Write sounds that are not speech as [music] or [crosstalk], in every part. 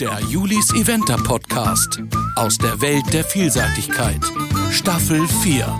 Der Julis Eventer Podcast aus der Welt der Vielseitigkeit. Staffel 4.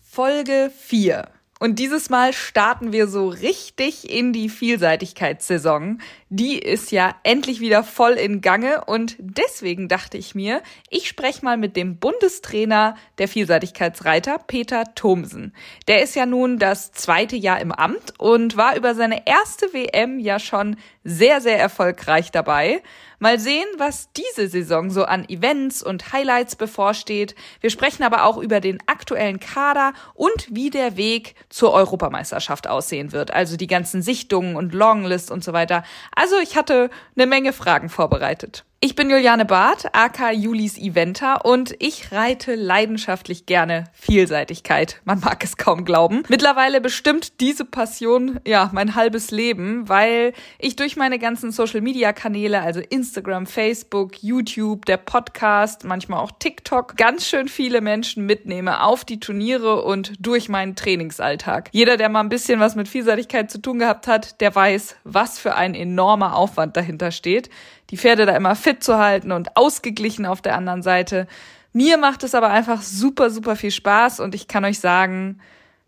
Folge 4. Und dieses Mal starten wir so richtig in die Vielseitigkeitssaison. Die ist ja endlich wieder voll in Gange und deswegen dachte ich mir, ich spreche mal mit dem Bundestrainer der Vielseitigkeitsreiter, Peter Thomsen. Der ist ja nun das zweite Jahr im Amt und war über seine erste WM ja schon sehr, sehr erfolgreich dabei. Mal sehen, was diese Saison so an Events und Highlights bevorsteht. Wir sprechen aber auch über den aktuellen Kader und wie der Weg zur Europameisterschaft aussehen wird. Also die ganzen Sichtungen und Longlist und so weiter. Also ich hatte eine Menge Fragen vorbereitet. Ich bin Juliane Barth, aka Julis Eventer und ich reite leidenschaftlich gerne Vielseitigkeit. Man mag es kaum glauben. Mittlerweile bestimmt diese Passion ja mein halbes Leben, weil ich durch meine ganzen Social Media Kanäle, also Instagram, Facebook, YouTube, der Podcast, manchmal auch TikTok, ganz schön viele Menschen mitnehme auf die Turniere und durch meinen Trainingsalltag. Jeder, der mal ein bisschen was mit Vielseitigkeit zu tun gehabt hat, der weiß, was für ein enormer Aufwand dahinter steht die Pferde da immer fit zu halten und ausgeglichen auf der anderen Seite. Mir macht es aber einfach super, super viel Spaß und ich kann euch sagen,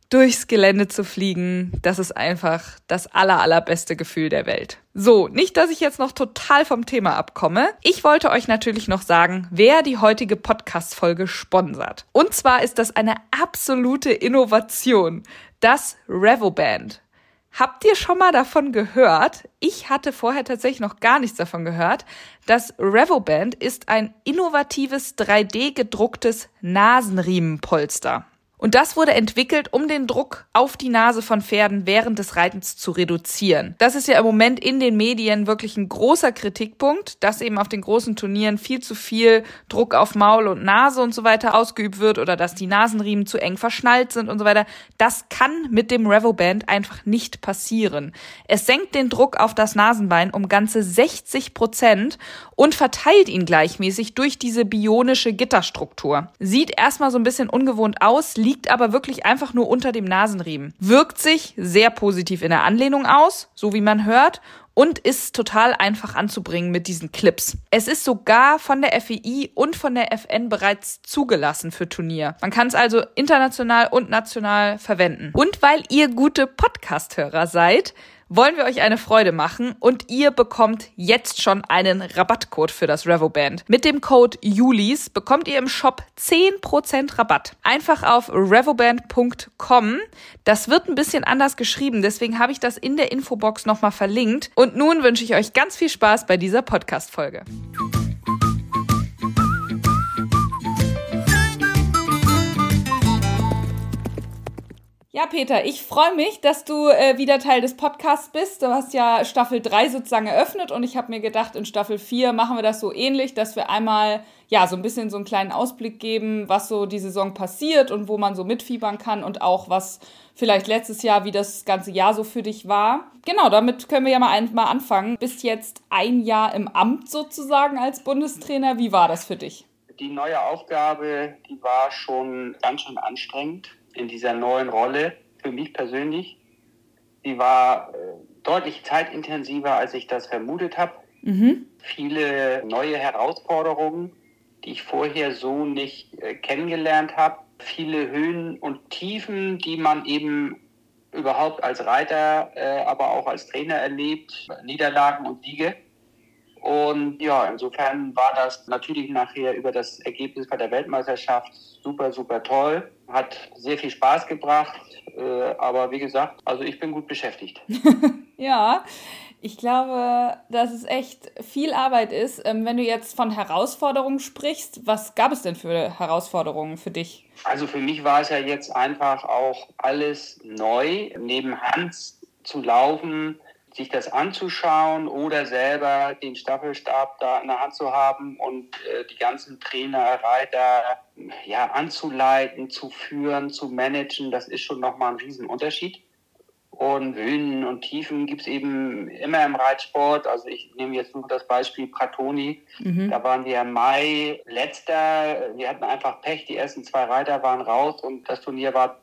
durchs Gelände zu fliegen, das ist einfach das aller, allerbeste Gefühl der Welt. So, nicht, dass ich jetzt noch total vom Thema abkomme. Ich wollte euch natürlich noch sagen, wer die heutige Podcast-Folge sponsert. Und zwar ist das eine absolute Innovation. Das Revoband. Habt ihr schon mal davon gehört? Ich hatte vorher tatsächlich noch gar nichts davon gehört. Das Revoband ist ein innovatives 3D gedrucktes Nasenriemenpolster. Und das wurde entwickelt, um den Druck auf die Nase von Pferden während des Reitens zu reduzieren. Das ist ja im Moment in den Medien wirklich ein großer Kritikpunkt, dass eben auf den großen Turnieren viel zu viel Druck auf Maul und Nase und so weiter ausgeübt wird oder dass die Nasenriemen zu eng verschnallt sind und so weiter. Das kann mit dem Revoband einfach nicht passieren. Es senkt den Druck auf das Nasenbein um ganze 60 Prozent und verteilt ihn gleichmäßig durch diese bionische Gitterstruktur. Sieht erstmal so ein bisschen ungewohnt aus, liegt aber wirklich einfach nur unter dem Nasenriemen. Wirkt sich sehr positiv in der Anlehnung aus, so wie man hört, und ist total einfach anzubringen mit diesen Clips. Es ist sogar von der FEI und von der FN bereits zugelassen für Turnier. Man kann es also international und national verwenden. Und weil ihr gute Podcast-Hörer seid, wollen wir euch eine Freude machen und ihr bekommt jetzt schon einen Rabattcode für das Revoband. Mit dem Code JULIS bekommt ihr im Shop 10% Rabatt. Einfach auf revoband.com. Das wird ein bisschen anders geschrieben, deswegen habe ich das in der Infobox nochmal verlinkt. Und nun wünsche ich euch ganz viel Spaß bei dieser Podcast-Folge. Ja, Peter, ich freue mich, dass du äh, wieder Teil des Podcasts bist. Du hast ja Staffel 3 sozusagen eröffnet und ich habe mir gedacht, in Staffel 4 machen wir das so ähnlich, dass wir einmal ja so ein bisschen so einen kleinen Ausblick geben, was so die Saison passiert und wo man so mitfiebern kann und auch was vielleicht letztes Jahr, wie das ganze Jahr so für dich war. Genau, damit können wir ja mal, ein, mal anfangen. Bist jetzt ein Jahr im Amt sozusagen als Bundestrainer. Wie war das für dich? Die neue Aufgabe, die war schon ganz schön anstrengend in dieser neuen Rolle für mich persönlich. Sie war äh, deutlich zeitintensiver, als ich das vermutet habe. Mhm. Viele neue Herausforderungen, die ich vorher so nicht äh, kennengelernt habe. Viele Höhen und Tiefen, die man eben überhaupt als Reiter, äh, aber auch als Trainer erlebt. Niederlagen und Siege. Und ja, insofern war das natürlich nachher über das Ergebnis bei der Weltmeisterschaft super, super toll. Hat sehr viel Spaß gebracht. Äh, aber wie gesagt, also ich bin gut beschäftigt. [laughs] ja, ich glaube, dass es echt viel Arbeit ist. Ähm, wenn du jetzt von Herausforderungen sprichst, was gab es denn für Herausforderungen für dich? Also für mich war es ja jetzt einfach auch alles neu. Neben Hans zu laufen, sich das anzuschauen oder selber den Staffelstab da in der Hand zu haben und äh, die ganzen Trainer, Reiter ja, anzuleiten, zu führen, zu managen, das ist schon nochmal ein Riesenunterschied. Und Höhen und Tiefen gibt es eben immer im Reitsport. Also ich nehme jetzt nur das Beispiel Pratoni. Mhm. Da waren wir im Mai letzter. Wir hatten einfach Pech. Die ersten zwei Reiter waren raus und das Turnier war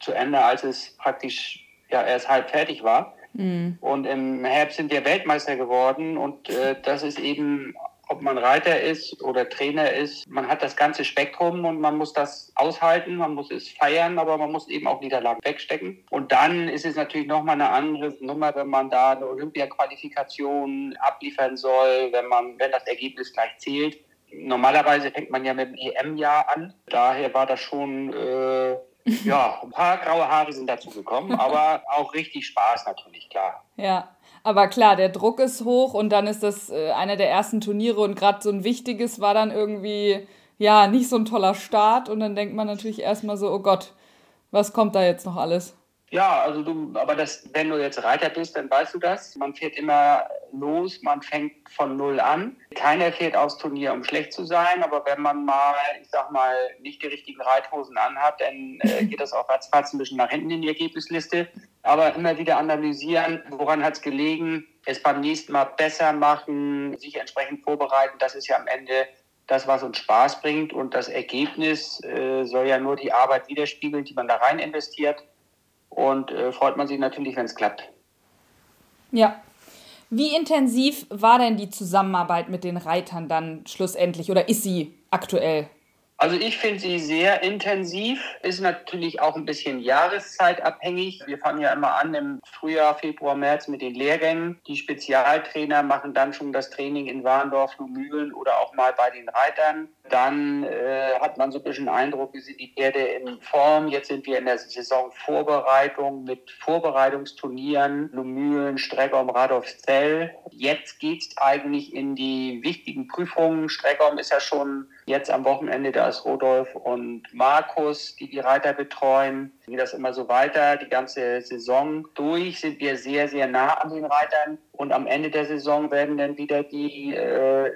zu Ende, als es praktisch ja erst halb fertig war. Mhm. Und im Herbst sind wir Weltmeister geworden und äh, das ist eben ob man Reiter ist oder Trainer ist, man hat das ganze Spektrum und man muss das aushalten, man muss es feiern, aber man muss eben auch Niederlagen wegstecken. Und dann ist es natürlich nochmal eine andere Nummer, wenn man da eine Olympia-Qualifikation abliefern soll, wenn man, wenn das Ergebnis gleich zählt. Normalerweise fängt man ja mit dem EM-Jahr an. Daher war das schon, äh, ja, ein paar graue Haare sind dazu gekommen, [laughs] aber auch richtig Spaß natürlich, klar. Ja. Aber klar, der Druck ist hoch und dann ist das äh, einer der ersten Turniere und gerade so ein wichtiges war dann irgendwie, ja, nicht so ein toller Start und dann denkt man natürlich erstmal so, oh Gott, was kommt da jetzt noch alles? Ja, also du, aber das, wenn du jetzt Reiter bist, dann weißt du das. Man fährt immer los, man fängt von null an. Keiner fährt aufs Turnier, um schlecht zu sein, aber wenn man mal, ich sag mal, nicht die richtigen Reithosen anhat, dann äh, [laughs] geht das auch ratzfatz ein bisschen nach hinten in die Ergebnisliste. Aber immer wieder analysieren, woran hat es gelegen, es beim nächsten Mal besser machen, sich entsprechend vorbereiten. Das ist ja am Ende das, was uns Spaß bringt. Und das Ergebnis äh, soll ja nur die Arbeit widerspiegeln, die man da rein investiert und äh, freut man sich natürlich, wenn es klappt. Ja. Wie intensiv war denn die Zusammenarbeit mit den Reitern dann schlussendlich oder ist sie aktuell? Also ich finde sie sehr intensiv, ist natürlich auch ein bisschen jahreszeitabhängig. Wir fangen ja immer an im Frühjahr, Februar, März mit den Lehrgängen. Die Spezialtrainer machen dann schon das Training in Warndorf, Lumülen oder auch mal bei den Reitern. Dann äh, hat man so ein bisschen Eindruck, wie sind die Pferde in Form. Jetzt sind wir in der Saisonvorbereitung mit Vorbereitungsturnieren, Lumülen, Streckom, Radolfzell. Jetzt geht's eigentlich in die wichtigen Prüfungen. Streckom ist ja schon jetzt am Wochenende, da ist Rodolf und Markus, die die Reiter betreuen. Geht das immer so weiter, die ganze Saison durch sind wir sehr, sehr nah an den Reitern. Und am Ende der Saison werden dann wieder die äh,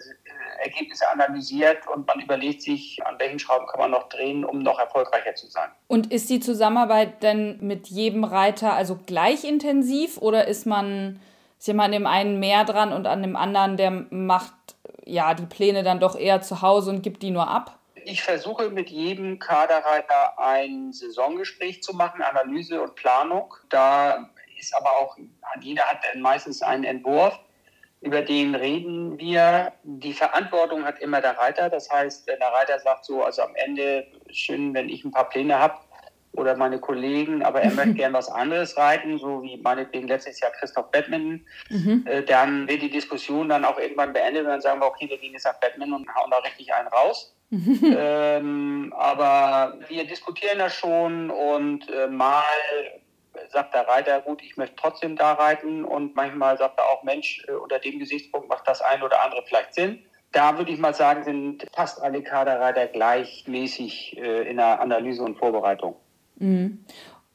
Ergebnisse analysiert und man überlegt sich, an welchen Schrauben kann man noch drehen, um noch erfolgreicher zu sein. Und ist die Zusammenarbeit denn mit jedem Reiter also gleich intensiv oder ist man, ist jemand an dem einen mehr dran und an dem anderen, der macht ja die Pläne dann doch eher zu Hause und gibt die nur ab? Ich versuche mit jedem Kaderreiter ein Saisongespräch zu machen, Analyse und Planung. Da ist aber auch, jeder hat meistens einen Entwurf, über den reden wir. Die Verantwortung hat immer der Reiter. Das heißt, wenn der Reiter sagt so, also am Ende schön, wenn ich ein paar Pläne habe, oder meine Kollegen, aber er möchte [laughs] gern was anderes reiten, so wie meinetwegen letztes Jahr Christoph Batman, mhm. äh, dann wird die Diskussion dann auch irgendwann beendet und dann sagen wir, okay, wir gehen jetzt nach Batman und hauen da richtig einen raus. Mhm. [laughs] Ähm, aber wir diskutieren das schon und äh, mal sagt der Reiter, gut, ich möchte trotzdem da reiten und manchmal sagt er auch, Mensch, äh, unter dem Gesichtspunkt macht das ein oder andere vielleicht Sinn. Da würde ich mal sagen, sind fast alle Kaderreiter gleichmäßig äh, in der Analyse und Vorbereitung. Mhm.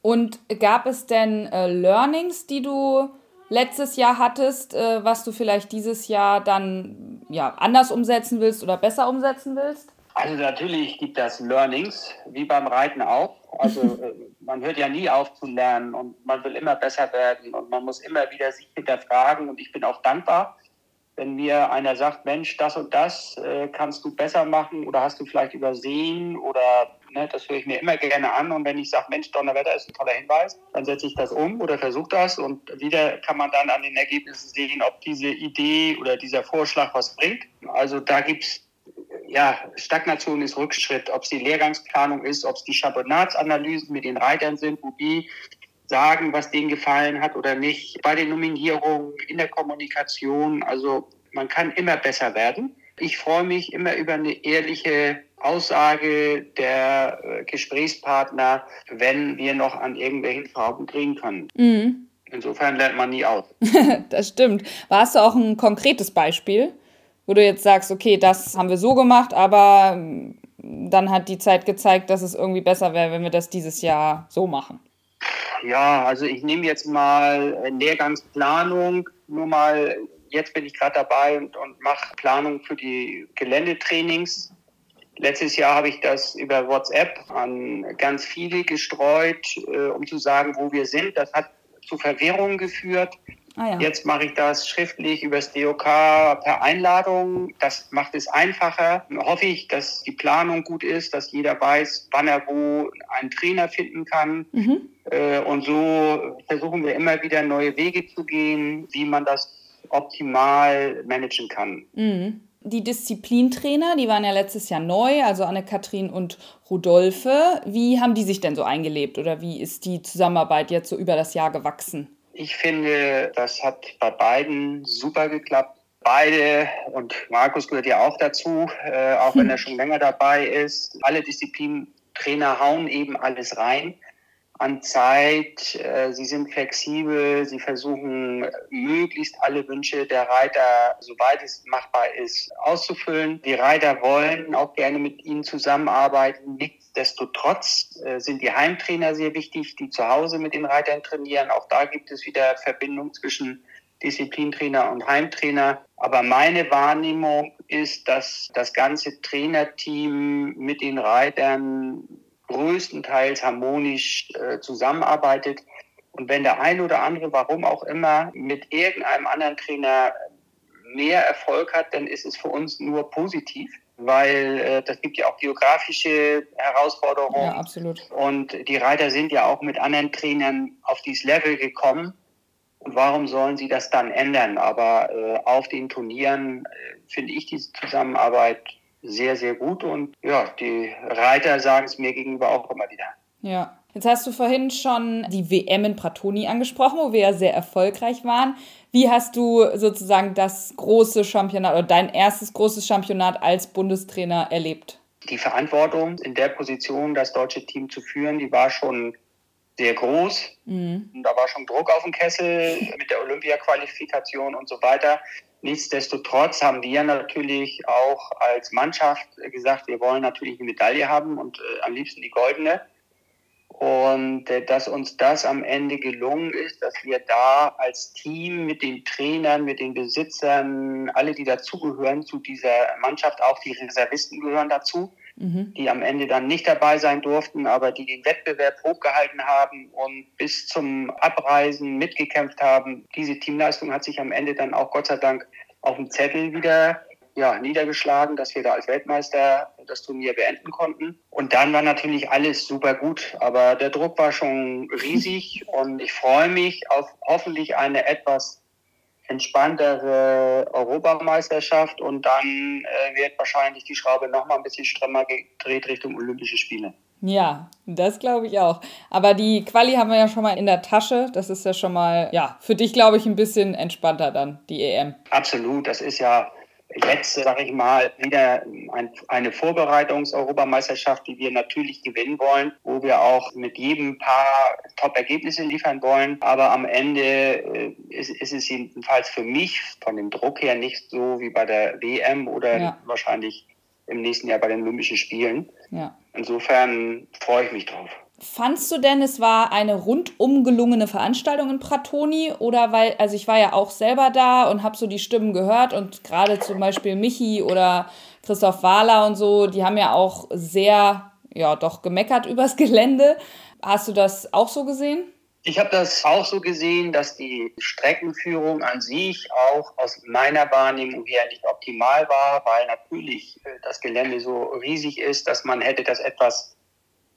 Und gab es denn äh, Learnings, die du letztes Jahr hattest, was du vielleicht dieses Jahr dann ja, anders umsetzen willst oder besser umsetzen willst? Also natürlich gibt es Learnings, wie beim Reiten auch. Also [laughs] äh, man hört ja nie auf zu lernen und man will immer besser werden und man muss immer wieder sich hinterfragen und ich bin auch dankbar, wenn mir einer sagt, Mensch, das und das äh, kannst du besser machen oder hast du vielleicht übersehen oder ne, das höre ich mir immer gerne an und wenn ich sage, Mensch, Donnerwetter ist ein toller Hinweis, dann setze ich das um oder versuche das und wieder kann man dann an den Ergebnissen sehen, ob diese Idee oder dieser Vorschlag was bringt. Also da gibt es ja, Stagnation ist Rückschritt, ob es die Lehrgangsplanung ist, ob es die Chabonatsanalysen mit den Reitern sind, wo die sagen, was denen gefallen hat oder nicht. Bei den Nominierungen, in der Kommunikation, also man kann immer besser werden. Ich freue mich immer über eine ehrliche Aussage der äh, Gesprächspartner, wenn wir noch an irgendwelchen Fragen kriegen können. Mhm. Insofern lernt man nie aus. [laughs] das stimmt. Warst du auch ein konkretes Beispiel, wo du jetzt sagst, okay, das haben wir so gemacht, aber ähm, dann hat die Zeit gezeigt, dass es irgendwie besser wäre, wenn wir das dieses Jahr so machen? Ja, also ich nehme jetzt mal Lehrgangsplanung, nur mal, jetzt bin ich gerade dabei und, und mache Planung für die Geländetrainings. Letztes Jahr habe ich das über WhatsApp an ganz viele gestreut, äh, um zu sagen, wo wir sind. Das hat zu Verwirrung geführt. Ah, ja. Jetzt mache ich das schriftlich über das DOK per Einladung. Das macht es einfacher. Hoffe ich, dass die Planung gut ist, dass jeder weiß, wann er wo einen Trainer finden kann. Mhm. Äh, und so versuchen wir immer wieder neue Wege zu gehen, wie man das optimal managen kann. Mhm. Die Disziplintrainer, die waren ja letztes Jahr neu, also Anne-Kathrin und Rudolfe. Wie haben die sich denn so eingelebt oder wie ist die Zusammenarbeit jetzt so über das Jahr gewachsen? Ich finde, das hat bei beiden super geklappt. Beide, und Markus gehört ja auch dazu, äh, auch wenn er schon länger dabei ist, alle Disziplintrainer hauen eben alles rein an Zeit, äh, sie sind flexibel, sie versuchen möglichst alle Wünsche der Reiter, soweit es machbar ist, auszufüllen. Die Reiter wollen auch gerne mit ihnen zusammenarbeiten. Nichtsdestotrotz äh, sind die Heimtrainer sehr wichtig, die zu Hause mit den Reitern trainieren. Auch da gibt es wieder Verbindung zwischen Disziplintrainer und Heimtrainer. Aber meine Wahrnehmung ist, dass das ganze Trainerteam mit den Reitern größtenteils harmonisch äh, zusammenarbeitet. Und wenn der eine oder andere, warum auch immer, mit irgendeinem anderen Trainer mehr Erfolg hat, dann ist es für uns nur positiv, weil äh, das gibt ja auch geografische Herausforderungen. Ja, absolut. Und die Reiter sind ja auch mit anderen Trainern auf dieses Level gekommen. Und warum sollen sie das dann ändern? Aber äh, auf den Turnieren äh, finde ich diese Zusammenarbeit sehr, sehr gut und ja, die Reiter sagen es mir gegenüber auch immer wieder. Ja. Jetzt hast du vorhin schon die WM in Pratoni angesprochen, wo wir ja sehr erfolgreich waren. Wie hast du sozusagen das große Championat oder dein erstes großes Championat als Bundestrainer erlebt? Die Verantwortung in der Position, das deutsche Team zu führen, die war schon sehr groß. Mhm. Da war schon Druck auf dem Kessel mit der Olympia-Qualifikation und so weiter. Nichtsdestotrotz haben wir natürlich auch als Mannschaft gesagt, wir wollen natürlich eine Medaille haben und äh, am liebsten die goldene. Und äh, dass uns das am Ende gelungen ist, dass wir da als Team mit den Trainern, mit den Besitzern, alle, die dazugehören zu dieser Mannschaft, auch die Reservisten gehören dazu, mhm. die am Ende dann nicht dabei sein durften, aber die den Wettbewerb hochgehalten haben und bis zum Abreisen mitgekämpft haben. Diese Teamleistung hat sich am Ende dann auch Gott sei Dank auf dem Zettel wieder ja, niedergeschlagen, dass wir da als Weltmeister das Turnier beenden konnten. Und dann war natürlich alles super gut, aber der Druck war schon riesig [laughs] und ich freue mich auf hoffentlich eine etwas entspanntere Europameisterschaft und dann äh, wird wahrscheinlich die Schraube noch mal ein bisschen strömmer gedreht Richtung Olympische Spiele. Ja, das glaube ich auch. Aber die Quali haben wir ja schon mal in der Tasche. Das ist ja schon mal, ja, für dich glaube ich ein bisschen entspannter dann, die EM. Absolut. Das ist ja jetzt, sage ich mal, wieder ein, eine Vorbereitungs-Europameisterschaft, die wir natürlich gewinnen wollen, wo wir auch mit jedem Paar Top-Ergebnisse liefern wollen. Aber am Ende äh, ist, ist, es jedenfalls für mich von dem Druck her nicht so wie bei der WM oder ja. wahrscheinlich im nächsten Jahr bei den Olympischen Spielen. Ja. Insofern freue ich mich drauf. Fandst du denn, es war eine rundum gelungene Veranstaltung in Pratoni? Oder weil, also ich war ja auch selber da und habe so die Stimmen gehört und gerade zum Beispiel Michi oder Christoph Wahler und so, die haben ja auch sehr, ja, doch gemeckert [laughs] übers Gelände. Hast du das auch so gesehen? Ich habe das auch so gesehen, dass die Streckenführung an sich auch aus meiner Wahrnehmung her nicht optimal war, weil natürlich äh, das Gelände so riesig ist, dass man hätte das etwas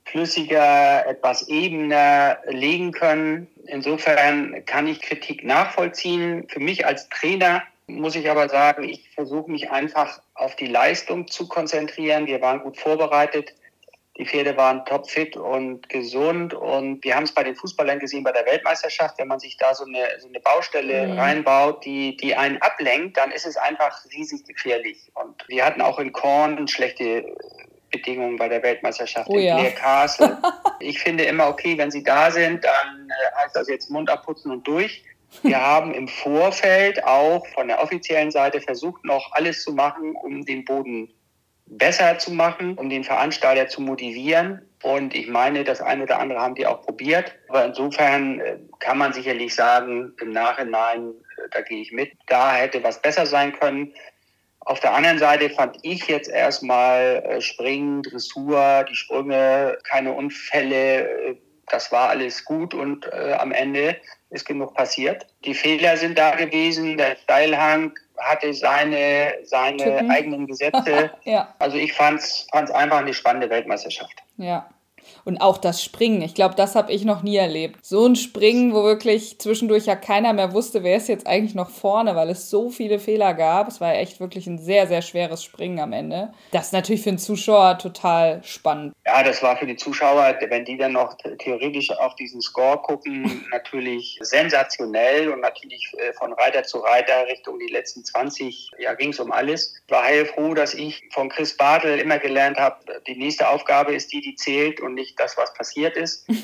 flüssiger, etwas ebener legen können. Insofern kann ich Kritik nachvollziehen. Für mich als Trainer muss ich aber sagen, ich versuche mich einfach auf die Leistung zu konzentrieren. Wir waren gut vorbereitet. Die Pferde waren topfit und gesund und wir haben es bei den Fußballern gesehen bei der Weltmeisterschaft, wenn man sich da so eine, so eine Baustelle mhm. reinbaut, die, die einen ablenkt, dann ist es einfach riesig gefährlich. Und wir hatten auch in Korn schlechte Bedingungen bei der Weltmeisterschaft oh, in ja. Castle. [laughs] ich finde immer, okay, wenn sie da sind, dann äh, heißt das jetzt Mund abputzen und durch. Wir [laughs] haben im Vorfeld auch von der offiziellen Seite versucht, noch alles zu machen, um den Boden besser zu machen, um den Veranstalter zu motivieren. Und ich meine, das eine oder andere haben die auch probiert. Aber insofern äh, kann man sicherlich sagen, im Nachhinein, äh, da gehe ich mit, da hätte was besser sein können. Auf der anderen Seite fand ich jetzt erstmal äh, Springen, Dressur, die Sprünge, keine Unfälle, äh, das war alles gut und äh, am Ende ist genug passiert. Die Fehler sind da gewesen, der Steilhang hatte seine, seine eigenen Gesetze. [laughs] ja. Also ich fand es einfach eine spannende Weltmeisterschaft. Ja. Und auch das Springen. Ich glaube, das habe ich noch nie erlebt. So ein Springen, wo wirklich zwischendurch ja keiner mehr wusste, wer ist jetzt eigentlich noch vorne, weil es so viele Fehler gab. Es war echt wirklich ein sehr, sehr schweres Springen am Ende. Das ist natürlich für den Zuschauer total spannend. Ja, das war für die Zuschauer, wenn die dann noch theoretisch auf diesen Score gucken, [laughs] natürlich sensationell und natürlich äh, von Reiter zu Reiter Richtung die letzten 20, ja, ging es um alles. Ich war heilfroh, dass ich von Chris Bartel immer gelernt habe, die nächste Aufgabe ist die, die zählt und nicht das, was passiert ist. [laughs]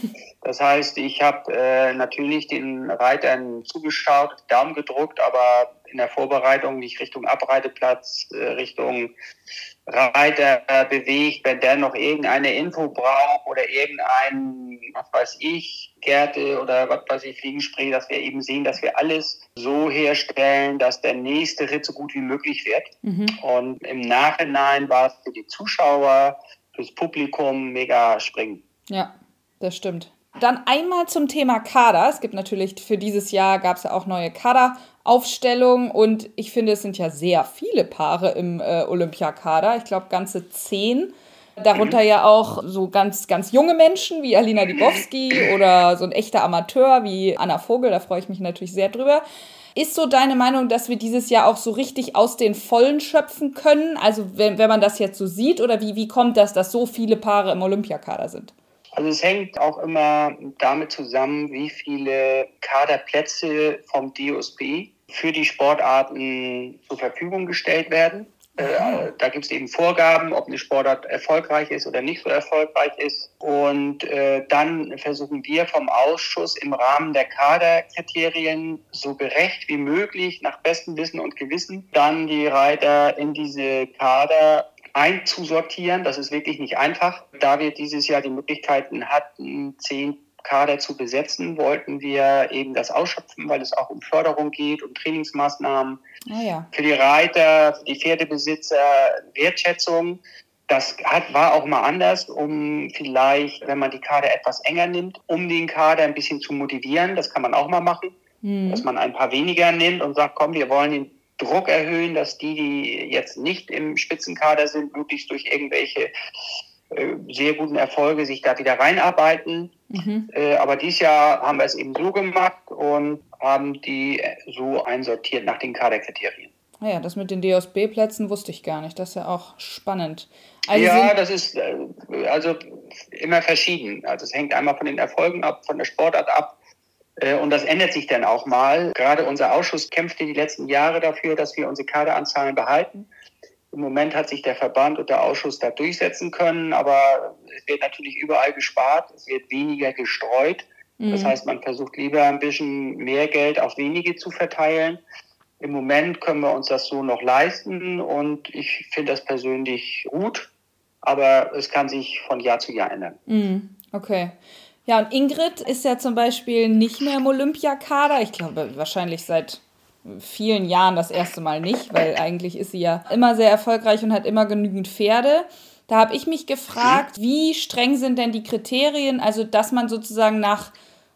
Das heißt, ich habe äh, natürlich den Reitern zugeschaut, Daumen gedruckt, aber in der Vorbereitung mich Richtung Abreiteplatz, äh, Richtung Reiter äh, bewegt, wenn der noch irgendeine Info braucht oder irgendein, was weiß ich, Gärte oder was weiß ich, Fliegenspray, dass wir eben sehen, dass wir alles so herstellen, dass der nächste Ritt so gut wie möglich wird. Mhm. Und im Nachhinein war es für die Zuschauer, fürs Publikum mega springen. Ja, das stimmt. Dann einmal zum Thema Kader. Es gibt natürlich für dieses Jahr gab es ja auch neue Kaderaufstellungen und ich finde, es sind ja sehr viele Paare im äh, Olympiakader. Ich glaube, ganze zehn. Darunter ja auch so ganz, ganz junge Menschen wie Alina Dibowski oder so ein echter Amateur wie Anna Vogel. Da freue ich mich natürlich sehr drüber. Ist so deine Meinung, dass wir dieses Jahr auch so richtig aus den Vollen schöpfen können? Also wenn, wenn man das jetzt so sieht oder wie, wie kommt das, dass so viele Paare im Olympiakader sind? Also es hängt auch immer damit zusammen, wie viele Kaderplätze vom DOSB für die Sportarten zur Verfügung gestellt werden. Äh, da gibt es eben Vorgaben, ob eine Sportart erfolgreich ist oder nicht so erfolgreich ist. Und äh, dann versuchen wir vom Ausschuss im Rahmen der Kaderkriterien so gerecht wie möglich, nach bestem Wissen und Gewissen, dann die Reiter in diese Kader einzusortieren. Das ist wirklich nicht einfach. Da wir dieses Jahr die Möglichkeiten hatten, zehn Kader zu besetzen, wollten wir eben das ausschöpfen, weil es auch um Förderung geht, um Trainingsmaßnahmen oh ja. für die Reiter, für die Pferdebesitzer, Wertschätzung. Das hat, war auch mal anders, um vielleicht, wenn man die Kader etwas enger nimmt, um den Kader ein bisschen zu motivieren. Das kann man auch mal machen, mhm. dass man ein paar weniger nimmt und sagt, komm, wir wollen den Druck erhöhen, dass die, die jetzt nicht im Spitzenkader sind, möglichst durch irgendwelche sehr guten Erfolge sich da wieder reinarbeiten. Mhm. Äh, aber dieses Jahr haben wir es eben so gemacht und haben die so einsortiert nach den Kaderkriterien. Naja, das mit den DSB-Plätzen wusste ich gar nicht. Das ist ja auch spannend. Also ja, das ist äh, also immer verschieden. Also es hängt einmal von den Erfolgen ab, von der Sportart ab. Und das ändert sich dann auch mal. Gerade unser Ausschuss kämpfte die letzten Jahre dafür, dass wir unsere Kaderanzahlen behalten. Im Moment hat sich der Verband und der Ausschuss da durchsetzen können, aber es wird natürlich überall gespart, es wird weniger gestreut. Mhm. Das heißt, man versucht lieber ein bisschen mehr Geld auf wenige zu verteilen. Im Moment können wir uns das so noch leisten und ich finde das persönlich gut, aber es kann sich von Jahr zu Jahr ändern. Mhm. Okay. Ja, und Ingrid ist ja zum Beispiel nicht mehr im Olympiakader. Ich glaube, wahrscheinlich seit vielen Jahren das erste Mal nicht, weil eigentlich ist sie ja immer sehr erfolgreich und hat immer genügend Pferde. Da habe ich mich gefragt, wie streng sind denn die Kriterien, also dass man sozusagen nach,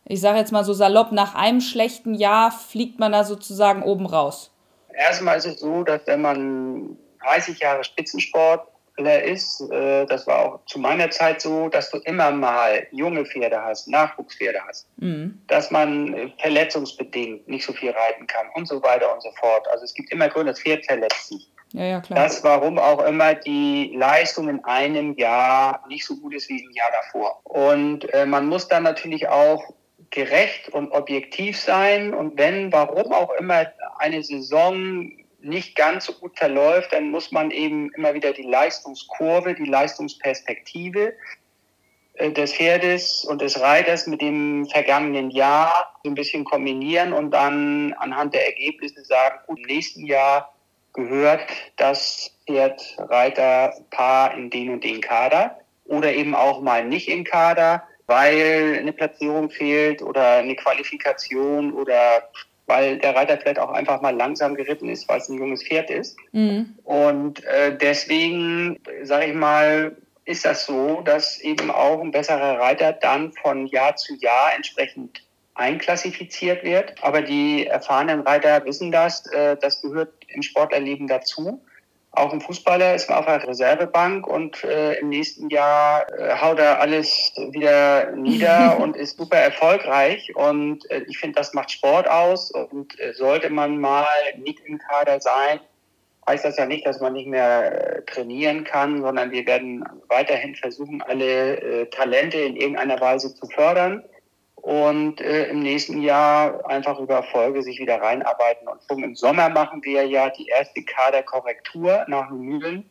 ich sage jetzt mal so salopp, nach einem schlechten Jahr fliegt man da sozusagen oben raus? Erstmal ist es so, dass wenn man 30 Jahre Spitzensport ist, äh, das war auch zu meiner Zeit so, dass du immer mal junge Pferde hast, Nachwuchspferde hast, mhm. dass man äh, verletzungsbedingt nicht so viel reiten kann und so weiter und so fort. Also es gibt immer Gründe, das Pferd verletzt sich. Ja, ja, klar. Das, warum auch immer die Leistung in einem Jahr nicht so gut ist wie im Jahr davor. Und äh, man muss dann natürlich auch gerecht und objektiv sein. Und wenn, warum auch immer eine Saison nicht ganz so gut verläuft, dann muss man eben immer wieder die Leistungskurve, die Leistungsperspektive äh, des Pferdes und des Reiters mit dem vergangenen Jahr so ein bisschen kombinieren und dann anhand der Ergebnisse sagen, gut, im nächsten Jahr gehört das Pferd Reiter in den und den Kader oder eben auch mal nicht in Kader, weil eine Platzierung fehlt oder eine Qualifikation oder weil der Reiter vielleicht auch einfach mal langsam geritten ist, weil es ein junges Pferd ist. Mhm. Und äh, deswegen, sage ich mal, ist das so, dass eben auch ein besserer Reiter dann von Jahr zu Jahr entsprechend einklassifiziert wird. Aber die erfahrenen Reiter wissen das, äh, das gehört im Sportlerleben dazu. Auch ein Fußballer ist auf der Reservebank und äh, im nächsten Jahr äh, haut er alles wieder nieder [laughs] und ist super erfolgreich. Und äh, ich finde, das macht Sport aus. Und äh, sollte man mal nicht im Kader sein, heißt das ja nicht, dass man nicht mehr äh, trainieren kann, sondern wir werden weiterhin versuchen, alle äh, Talente in irgendeiner Weise zu fördern und äh, im nächsten Jahr einfach über Erfolge sich wieder reinarbeiten. Und schon im Sommer machen wir ja die erste Kaderkorrektur nach Mühlen,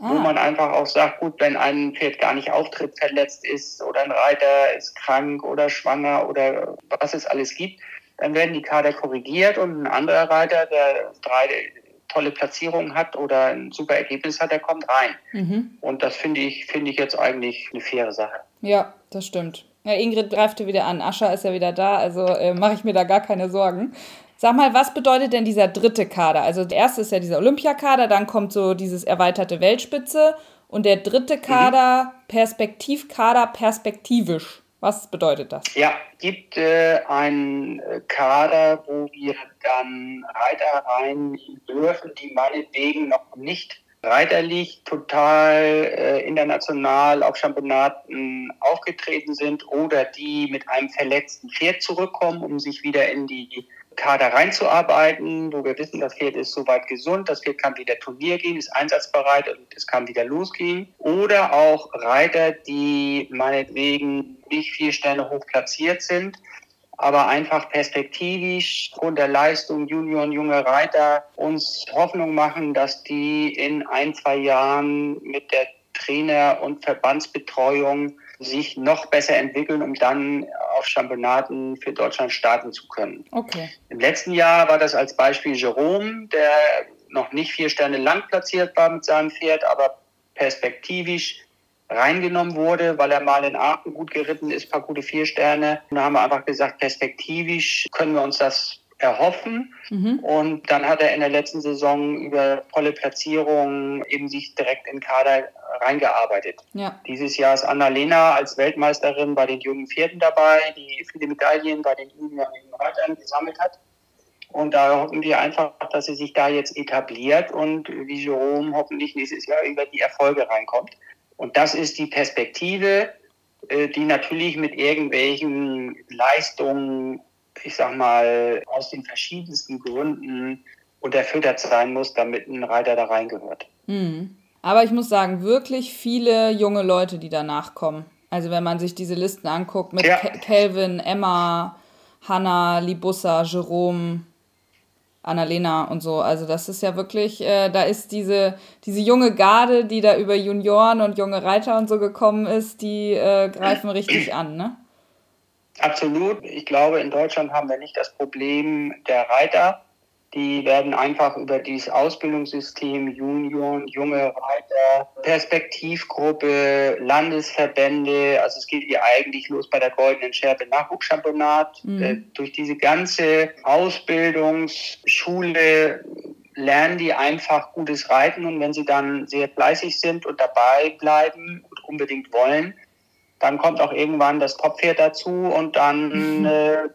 ah. wo man einfach auch sagt, gut, wenn ein Pferd gar nicht auftritt, verletzt ist oder ein Reiter ist krank oder schwanger oder was es alles gibt, dann werden die Kader korrigiert und ein anderer Reiter, der drei tolle Platzierungen hat oder ein super Ergebnis hat, der kommt rein. Mhm. Und das finde ich, finde ich jetzt eigentlich eine faire Sache. Ja, das stimmt. Ja, Ingrid greifte wieder an. Ascha ist ja wieder da, also äh, mache ich mir da gar keine Sorgen. Sag mal, was bedeutet denn dieser dritte Kader? Also der erste ist ja dieser Olympiakader, dann kommt so dieses erweiterte Weltspitze und der dritte mhm. Kader, mhm. Perspektivkader, perspektivisch. Was bedeutet das? Ja, gibt äh, einen Kader, wo wir dann Reiter rein dürfen, die meinetwegen noch nicht reiterlich total äh, international auf Championaten aufgetreten sind oder die mit einem verletzten Pferd zurückkommen, um sich wieder in die Kader reinzuarbeiten, wo wir wissen, das Pferd ist soweit gesund, das Pferd kann wieder Turnier gehen, ist einsatzbereit und es kann wieder losgehen. Oder auch Reiter, die meinetwegen nicht vier Sterne hoch platziert sind, aber einfach perspektivisch von der Leistung Junior und junge Reiter uns Hoffnung machen, dass die in ein, zwei Jahren mit der Trainer- und Verbandsbetreuung sich noch besser entwickeln, um dann auf Championaten für Deutschland starten zu können. Okay. Im letzten Jahr war das als Beispiel Jerome, der noch nicht vier Sterne lang platziert war mit seinem Pferd, aber perspektivisch reingenommen wurde, weil er mal in Aachen gut geritten ist, paar gute vier Sterne. Und da haben wir einfach gesagt, perspektivisch können wir uns das erhoffen. Mhm. Und dann hat er in der letzten Saison über tolle Platzierungen eben sich direkt in Kader reingearbeitet. Ja. Dieses Jahr ist Annalena als Weltmeisterin bei den jungen Pferden dabei, die viele Medaillen bei den jungen Reitern gesammelt hat. Und da hoffen wir einfach, dass sie sich da jetzt etabliert und wie Jerome hoffentlich nächstes Jahr über die Erfolge reinkommt. Und das ist die Perspektive, äh, die natürlich mit irgendwelchen Leistungen, ich sag mal, aus den verschiedensten Gründen unterfüttert sein muss, damit ein Reiter da reingehört. Mhm. Aber ich muss sagen, wirklich viele junge Leute, die danach kommen. Also wenn man sich diese Listen anguckt mit ja. Kelvin, Emma, Hannah, Libussa, Jerome, Annalena und so. Also das ist ja wirklich, äh, da ist diese, diese junge Garde, die da über Junioren und junge Reiter und so gekommen ist, die äh, greifen richtig an, ne? Absolut. Ich glaube, in Deutschland haben wir nicht das Problem der Reiter, die werden einfach über dieses Ausbildungssystem Union, junge Reiter, Perspektivgruppe, Landesverbände, also es geht hier eigentlich los bei der Goldenen Schärpe Nachwuchschampionat. Mhm. Äh, durch diese ganze Ausbildungsschule lernen die einfach gutes Reiten und wenn sie dann sehr fleißig sind und dabei bleiben und unbedingt wollen, dann kommt auch irgendwann das Toppferd dazu und dann mhm. [laughs] äh,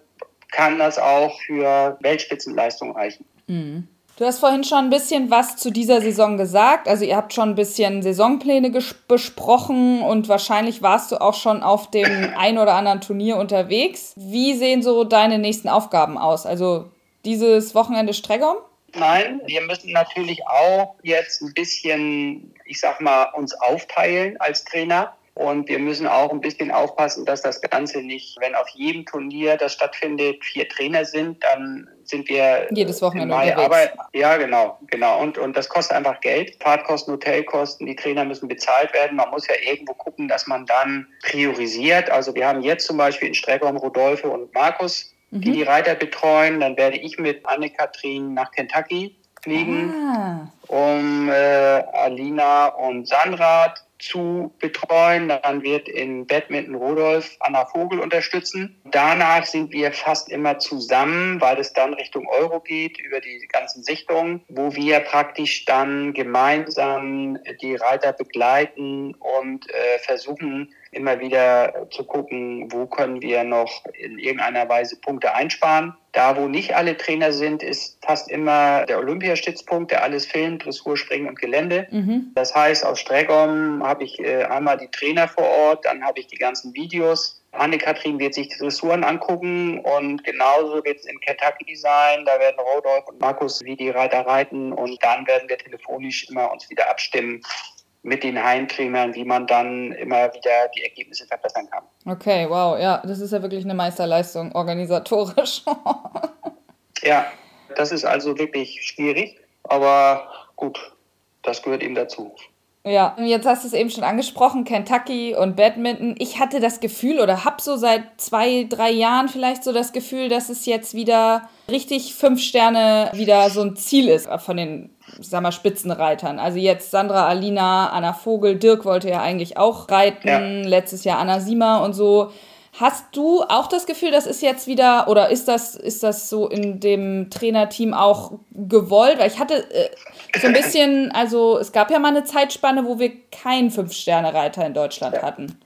kann das auch für Weltspitzenleistung reichen. Mhm. Du hast vorhin schon ein bisschen was zu dieser Saison gesagt. Also ihr habt schon ein bisschen Saisonpläne besprochen und wahrscheinlich warst du auch schon auf dem [coughs] ein oder anderen Turnier unterwegs. Wie sehen so deine nächsten Aufgaben aus? Also dieses Wochenende Streggom? Nein, wir müssen natürlich auch jetzt ein bisschen, ich sag mal, uns aufteilen als Trainer. Und wir müssen auch ein bisschen aufpassen, dass das Ganze nicht, wenn auf jedem Turnier, das stattfindet, vier Trainer sind, dann sind wir jedes Wochenende unterwegs. Aber, ja, genau, genau. Und, und das kostet einfach Geld. Fahrtkosten, Hotelkosten, die Trainer müssen bezahlt werden. Man muss ja irgendwo gucken, dass man dann priorisiert. Also wir haben jetzt zum Beispiel in Streckom Rodolphe und Markus, die mhm. die Reiter betreuen. Dann werde ich mit Anne-Kathrin nach Kentucky fliegen, ah. um äh, Alina und Sandra zu betreuen. Dann wird in Badminton Rudolf Anna Vogel unterstützen. Danach sind wir fast immer zusammen, weil es dann Richtung Euro geht, über die ganzen Sichtungen, wo wir praktisch dann gemeinsam die Reiter begleiten und äh, versuchen, immer wieder zu gucken, wo können wir noch in irgendeiner Weise Punkte einsparen. Da, wo nicht alle Trainer sind, ist fast immer der Olympiastützpunkt, der alles filmt, Dressur, Springen und Gelände. Mhm. Das heißt, aus Stregom habe ich äh, einmal die Trainer vor Ort, dann habe ich die ganzen Videos. Anne-Kathrin wird sich die Dressuren angucken und genauso wird es in Kentucky sein. Da werden Rodolf und Markus wie die Reiter reiten und dann werden wir telefonisch immer uns wieder abstimmen, mit den Heimtrainern, wie man dann immer wieder die Ergebnisse verbessern kann. Okay, wow, ja, das ist ja wirklich eine Meisterleistung organisatorisch. [laughs] ja, das ist also wirklich schwierig, aber gut, das gehört eben dazu. Ja, jetzt hast du es eben schon angesprochen, Kentucky und Badminton. Ich hatte das Gefühl oder habe so seit zwei, drei Jahren vielleicht so das Gefühl, dass es jetzt wieder richtig fünf Sterne wieder so ein Ziel ist von den, sag mal, Spitzenreitern. Also jetzt Sandra Alina, Anna Vogel, Dirk wollte ja eigentlich auch reiten, ja. letztes Jahr Anna Sima und so. Hast du auch das Gefühl, das ist jetzt wieder, oder ist das, ist das so in dem Trainerteam auch gewollt? Weil ich hatte äh, so ein bisschen, also es gab ja mal eine Zeitspanne, wo wir keinen Fünf-Sterne-Reiter in Deutschland ja. hatten.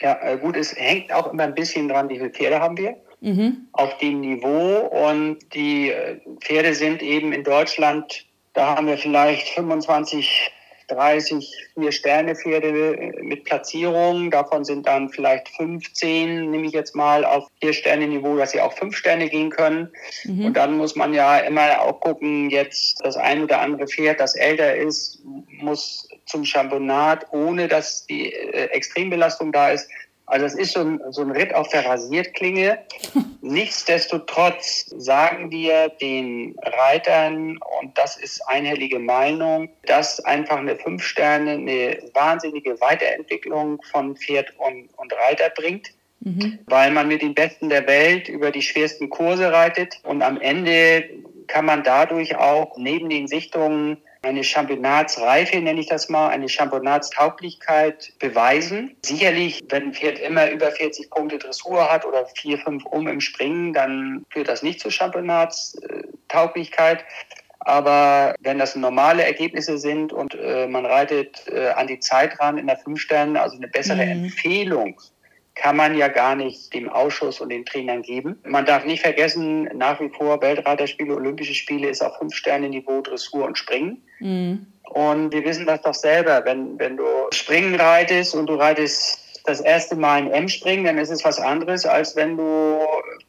Ja, äh, gut, es hängt auch immer ein bisschen dran, wie viele Pferde haben wir mhm. auf dem Niveau. Und die äh, Pferde sind eben in Deutschland, da haben wir vielleicht 25 30 Vier-Sterne-Pferde mit Platzierung. Davon sind dann vielleicht 15, nehme ich jetzt mal, auf Vier-Sterne-Niveau, dass sie auch fünf Sterne gehen können. Mhm. Und dann muss man ja immer auch gucken, jetzt das ein oder andere Pferd, das älter ist, muss zum Championat, ohne dass die äh, Extrembelastung da ist, also es ist so ein, so ein Ritt auf der Rasierklinge. [laughs] Nichtsdestotrotz sagen wir den Reitern, und das ist einhellige Meinung, dass einfach eine Fünf Sterne eine wahnsinnige Weiterentwicklung von Pferd und, und Reiter bringt. Mhm. Weil man mit den Besten der Welt über die schwersten Kurse reitet und am Ende kann man dadurch auch neben den Sichtungen eine Championatsreife, nenne ich das mal, eine Championatstauglichkeit beweisen. Sicherlich, wenn ein Pferd immer über 40 Punkte Dressur hat oder vier, fünf um im Springen, dann führt das nicht zur Championatstauglichkeit. Aber wenn das normale Ergebnisse sind und äh, man reitet äh, an die Zeit ran in der fünf Sterne, also eine bessere mhm. Empfehlung kann man ja gar nicht dem Ausschuss und den Trainern geben. Man darf nicht vergessen, nach wie vor Weltreiterspiele, Olympische Spiele ist auf Fünf-Sterne-Niveau Dressur und Springen. Mhm. Und wir wissen das doch selber, wenn, wenn du Springen reitest und du reitest das erste Mal ein M-Springen, dann ist es was anderes, als wenn du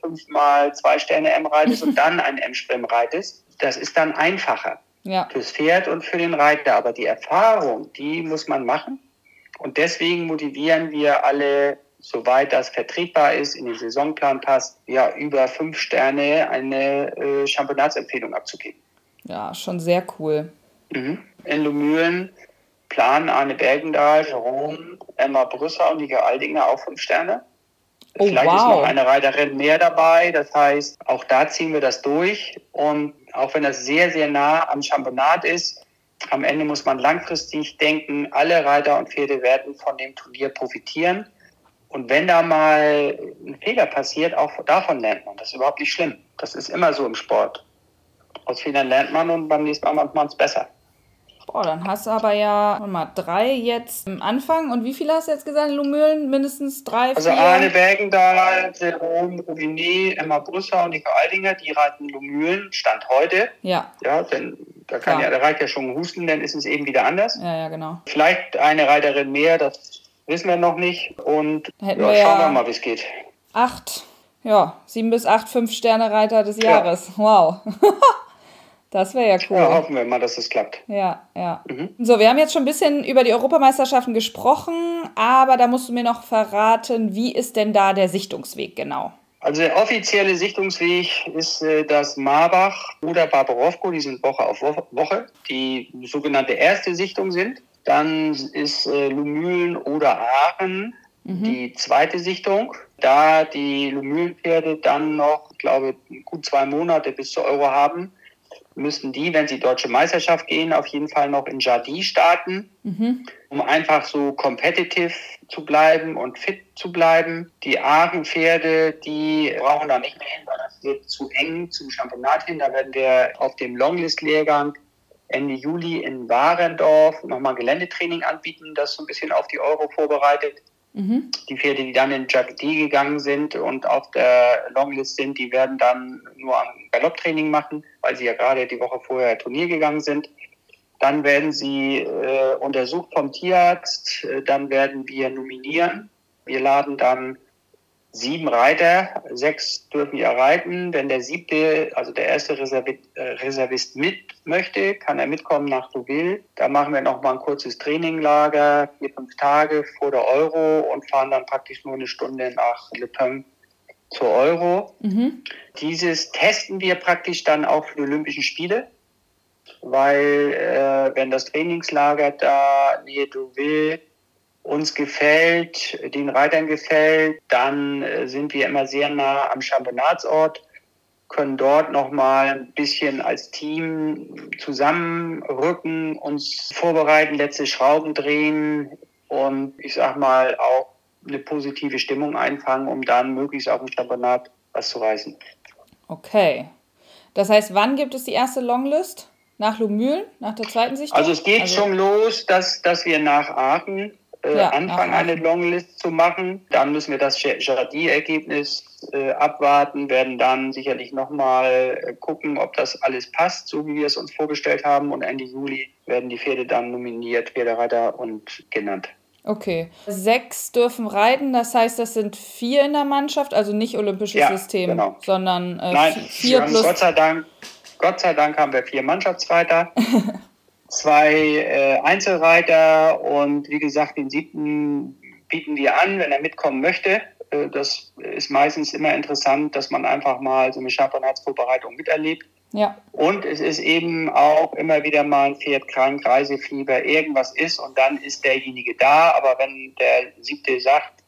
fünfmal zwei Sterne M reitest und [laughs] dann ein M-Springen reitest. Das ist dann einfacher. Ja. Fürs Pferd und für den Reiter. Aber die Erfahrung, die muss man machen. Und deswegen motivieren wir alle soweit das vertretbar ist, in den Saisonplan passt, ja, über fünf Sterne eine äh, Championatsempfehlung abzugeben. Ja, schon sehr cool. Mhm. In Lumülen planen Arne Bergendahl, Jerome, Emma Brüsser und Nika Aldinger auch fünf Sterne. Oh, Vielleicht wow. ist noch eine Reiterin mehr dabei. Das heißt, auch da ziehen wir das durch. Und auch wenn das sehr, sehr nah am Championat ist, am Ende muss man langfristig denken, alle Reiter und Pferde werden von dem Turnier profitieren. Und wenn da mal ein Fehler passiert, auch davon lernt man. Das ist überhaupt nicht schlimm. Das ist immer so im Sport. Aus Fehlern lernt man und beim nächsten Mal macht man es besser. Boah, dann hast du aber ja mal drei jetzt am Anfang. Und wie viele hast du jetzt gesagt Lumülen? Mindestens drei, Also vier? Arne Bergendahl, Jerome Robinet, Emma Brüsser und Nico Aldinger, die reiten Lumülen, Stand heute. Ja. Ja, denn da kann ja, da reicht ja schon Husten, dann ist es eben wieder anders. Ja, ja, genau. Vielleicht eine Reiterin mehr, das wissen wir noch nicht. Und ja, schauen wir, ja wir mal, wie es geht. Acht, ja, sieben bis acht Fünf-Sterne-Reiter des Jahres. Ja. Wow. [laughs] Das wäre ja cool. Ja, hoffen wir mal, dass es klappt. Ja, ja. Mhm. So, wir haben jetzt schon ein bisschen über die Europameisterschaften gesprochen, aber da musst du mir noch verraten, wie ist denn da der Sichtungsweg genau? Also der offizielle Sichtungsweg ist äh, das Marbach oder Barbarowko, die sind Woche auf Woche, die sogenannte erste Sichtung sind. Dann ist äh, Lumülen oder Aachen mhm. die zweite Sichtung. Da die Lumülenpferde dann noch, ich glaube, gut zwei Monate bis zur Euro haben, müssten die, wenn sie deutsche Meisterschaft gehen, auf jeden Fall noch in Jardy starten, mhm. um einfach so competitive zu bleiben und fit zu bleiben. Die Aachen-Pferde, die brauchen da nicht mehr hin, weil das wird zu eng zum Championat hin. Da werden wir auf dem Longlist-Lehrgang Ende Juli in Warendorf nochmal Geländetraining anbieten, das so ein bisschen auf die Euro vorbereitet. Mhm. Die Pferde, die dann in Jackie gegangen sind und auf der Longlist sind, die werden dann nur am Galopptraining machen, weil sie ja gerade die Woche vorher Turnier gegangen sind. Dann werden sie äh, untersucht vom Tierarzt. Äh, dann werden wir nominieren. Wir laden dann sieben Reiter, sechs dürfen ja reiten. Wenn der siebte, also der erste Reservist, äh, Reservist mit möchte, kann er mitkommen nach Deauville. Da machen wir nochmal ein kurzes Traininglager, vier, fünf Tage vor der Euro und fahren dann praktisch nur eine Stunde nach Le Pen zur Euro. Mhm. Dieses testen wir praktisch dann auch für die Olympischen Spiele, weil äh, wenn das Trainingslager da Nähe Deauville uns gefällt, den Reitern gefällt, dann äh, sind wir immer sehr nah am Championatsort, können dort nochmal ein bisschen als Team zusammenrücken, uns vorbereiten, letzte Schrauben drehen und ich sag mal auch eine positive Stimmung einfangen, um dann möglichst auf dem Championat was zu reißen. Okay. Das heißt, wann gibt es die erste Longlist? Nach Lumülen, nach der zweiten Sichtung? Also es geht also schon los, dass, dass wir nach Aachen äh, ja, anfangen, eine Longlist zu machen. Dann müssen wir das Jardy-Ergebnis äh, abwarten, werden dann sicherlich nochmal äh, gucken, ob das alles passt, so wie wir es uns vorgestellt haben. Und Ende Juli werden die Pferde dann nominiert, Pferdereiter und genannt. Okay. Sechs dürfen reiten, das heißt, das sind vier in der Mannschaft, also nicht olympisches ja, System, genau. sondern äh, Nein, vier plus. Gott sei Dank, Gott sei Dank haben wir vier Mannschaftsreiter. [laughs] zwei äh, Einzelreiter und wie gesagt, den siebten bieten wir an, wenn er mitkommen möchte. Äh, das ist meistens immer interessant, dass man einfach mal so eine Championatsvorbereitung miterlebt. Ja. Und es ist eben auch immer wieder mal ein Pferd krank, Reisefieber, irgendwas ist und dann ist derjenige da. Aber wenn der siebte sagt,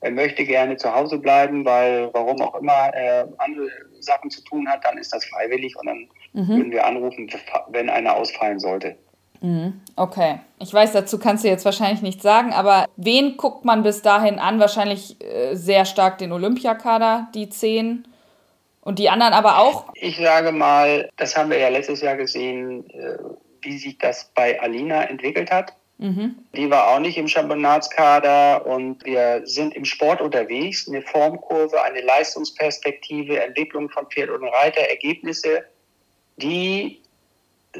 er möchte gerne zu Hause bleiben, weil warum auch immer er andere Sachen zu tun hat, dann ist das freiwillig und dann mhm. würden wir anrufen, wenn einer ausfallen sollte. Mhm. Okay. Ich weiß, dazu kannst du jetzt wahrscheinlich nichts sagen, aber wen guckt man bis dahin an? Wahrscheinlich äh, sehr stark den Olympiakader, die zehn. Und die anderen aber auch? Ich sage mal, das haben wir ja letztes Jahr gesehen, äh, wie sich das bei Alina entwickelt hat. Mhm. Die war auch nicht im Championatskader und wir sind im Sport unterwegs. Eine Formkurve, eine Leistungsperspektive, Entwicklung von Pferd und Reiter, Ergebnisse, die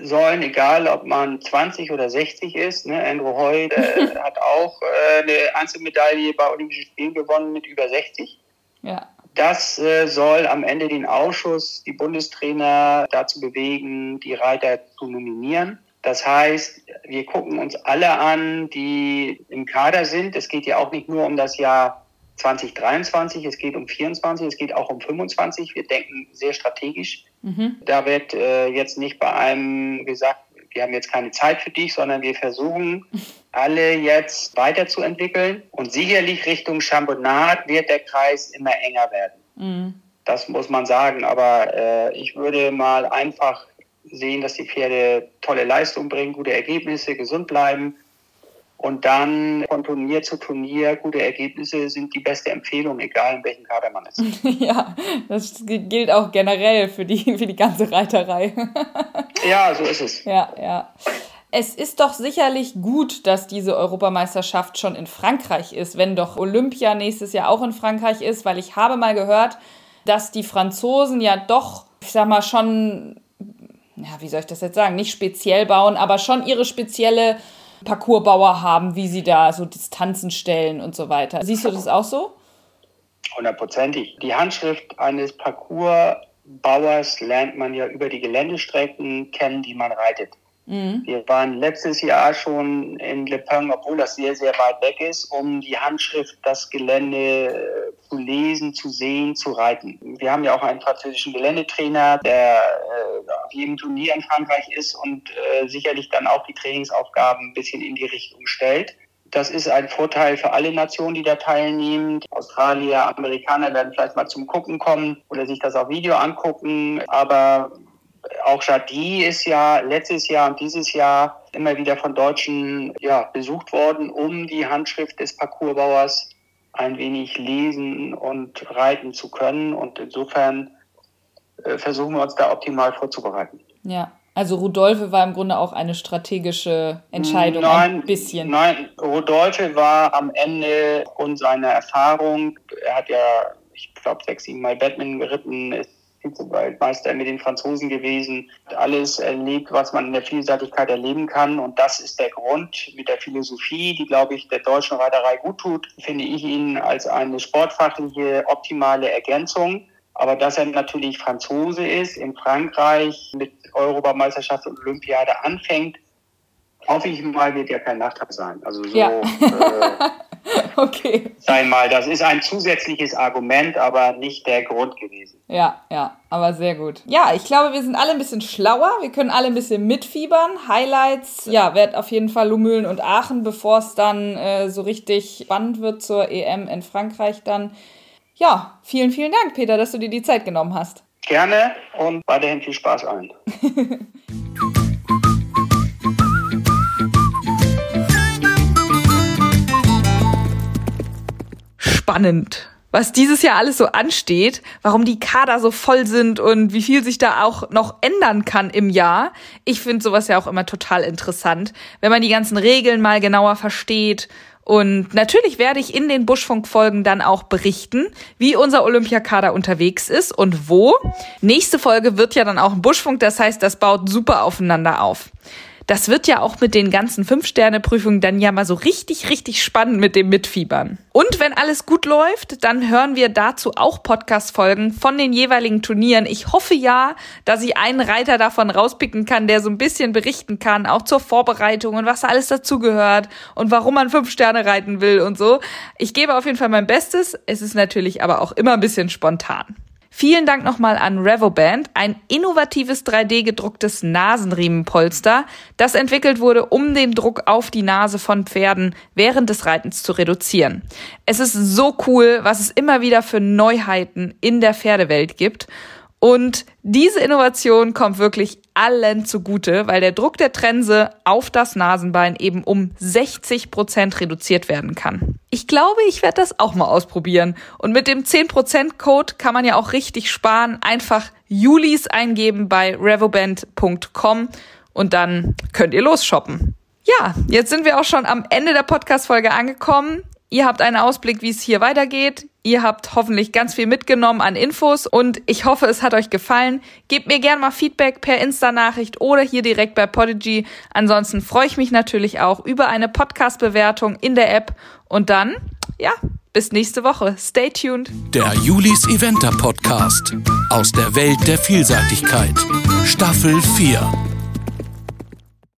sollen, egal ob man 20 oder 60 ist, ne, Andrew Hoy äh, [laughs] hat auch äh, eine Einzelmedaille bei Olympischen Spielen gewonnen mit über 60. Ja. Das äh, soll am Ende den Ausschuss, die Bundestrainer dazu bewegen, die Reiter zu nominieren. Das heißt, wir gucken uns alle an, die im Kader sind. Es geht ja auch nicht nur um das Jahr 2023, es geht um 24, es geht auch um 25. Wir denken sehr strategisch. Mhm. Da wird äh, jetzt nicht bei einem gesagt, wir haben jetzt keine Zeit für dich, sondern wir versuchen [laughs] alle jetzt weiterzuentwickeln. Und sicherlich Richtung Championat wird der Kreis immer enger werden. Mhm. Das muss man sagen. Aber äh, ich würde mal einfach sehen, dass die Pferde tolle Leistung bringen, gute Ergebnisse, gesund bleiben und dann von Turnier zu Turnier gute Ergebnisse sind die beste Empfehlung, egal in welchem Kader man ist. [laughs] ja, das gilt auch generell für die, [laughs] für die ganze Reiterei. [laughs] ja, so ist es. Ja, ja. Es ist doch sicherlich gut, dass diese Europameisterschaft schon in Frankreich ist, wenn doch Olympia nächstes Jahr auch in Frankreich ist, weil ich habe mal gehört, dass die Franzosen ja doch, ich sag mal, schon, ja, wie soll ich das jetzt sagen, nicht speziell bauen, aber schon ihre spezielle Parcoursbauer haben, wie sie da so Distanzen stellen und so weiter. Siehst du das auch so? Hundertprozentig. Die Handschrift eines Parcoursbauers lernt man ja über die Geländestrecken kennen, die man reitet. Mhm. Wir waren letztes Jahr schon in Le Pen, obwohl das sehr, sehr weit weg ist, um die Handschrift, das Gelände äh, zu lesen, zu sehen, zu reiten. Wir haben ja auch einen französischen Geländetrainer, der äh, auf jedem Turnier in Frankreich ist und äh, sicherlich dann auch die Trainingsaufgaben ein bisschen in die Richtung stellt. Das ist ein Vorteil für alle Nationen, die da teilnehmen. Australier, Amerikaner werden vielleicht mal zum Gucken kommen oder sich das auf Video angucken. Aber auch Jardy ist ja letztes Jahr und dieses Jahr immer wieder von Deutschen ja, besucht worden, um die Handschrift des Parcoursbauers ein wenig lesen und reiten zu können. Und insofern äh, versuchen wir uns da optimal vorzubereiten. Ja, also Rudolfe war im Grunde auch eine strategische Entscheidung, nein, ein bisschen. Nein, Rudolfe war am Ende und seiner Erfahrung, er hat ja, ich glaube, sechs, sieben Mal Batman geritten, ist Vize-Weltmeister mit den Franzosen gewesen, alles erlebt, was man in der Vielseitigkeit erleben kann. Und das ist der Grund mit der Philosophie, die, glaube ich, der deutschen Reiterei gut tut, finde ich ihn als eine sportfachliche, optimale Ergänzung. Aber dass er natürlich Franzose ist, in Frankreich mit Europameisterschaft und Olympiade anfängt, hoffe ich mal, wird ja kein Nachteil sein. Also so Ja. äh, [laughs] [laughs] Okay. sein mal, das ist ein zusätzliches Argument, aber nicht der Grund gewesen. Ja, ja, aber sehr gut. Ja, ich glaube, wir sind alle ein bisschen schlauer. Wir können alle ein bisschen mitfiebern. Highlights, ja, wird auf jeden Fall Lumülen und Aachen, bevor es dann äh, so richtig spannend wird zur EM in Frankreich dann. Ja, vielen, vielen Dank, Peter, dass du dir die Zeit genommen hast. Gerne und weiterhin viel Spaß allen. [laughs] spannend, was dieses Jahr alles so ansteht, warum die Kader so voll sind und wie viel sich da auch noch ändern kann im Jahr. Ich finde sowas ja auch immer total interessant, wenn man die ganzen Regeln mal genauer versteht. Und natürlich werde ich in den Buschfunk-Folgen dann auch berichten, wie unser Olympiakader unterwegs ist und wo. Nächste Folge wird ja dann auch ein Buschfunk, das heißt, das baut super aufeinander auf. Das wird ja auch mit den ganzen Fünf-Sterne-Prüfungen dann ja mal so richtig, richtig spannend mit dem Mitfiebern. Und wenn alles gut läuft, dann hören wir dazu auch Podcast-Folgen von den jeweiligen Turnieren. Ich hoffe ja, dass ich einen Reiter davon rauspicken kann, der so ein bisschen berichten kann, auch zur Vorbereitung und was alles dazugehört und warum man fünf Sterne reiten will und so. Ich gebe auf jeden Fall mein Bestes. Es ist natürlich aber auch immer ein bisschen spontan. Vielen Dank nochmal an Revoband, ein innovatives 3D-gedrucktes Nasenriemenpolster, das entwickelt wurde, um den Druck auf die Nase von Pferden während des Reitens zu reduzieren. Es ist so cool, was es immer wieder für Neuheiten in der Pferdewelt gibt. Und diese Innovation kommt wirklich allen zugute, weil der Druck der Trense auf das Nasenbein eben um 60 Prozent reduziert werden kann. Ich glaube, ich werde das auch mal ausprobieren. Und mit dem 10% Code kann man ja auch richtig sparen. Einfach Julis eingeben bei revoband.com und dann könnt ihr losshoppen. Ja, jetzt sind wir auch schon am Ende der Podcast-Folge angekommen. Ihr habt einen Ausblick, wie es hier weitergeht. Ihr habt hoffentlich ganz viel mitgenommen an Infos und ich hoffe, es hat euch gefallen. Gebt mir gerne mal Feedback per Insta-Nachricht oder hier direkt bei Podigy. Ansonsten freue ich mich natürlich auch über eine Podcast-Bewertung in der App und dann, ja, bis nächste Woche. Stay tuned. Der Julis Eventer Podcast aus der Welt der Vielseitigkeit. Staffel 4.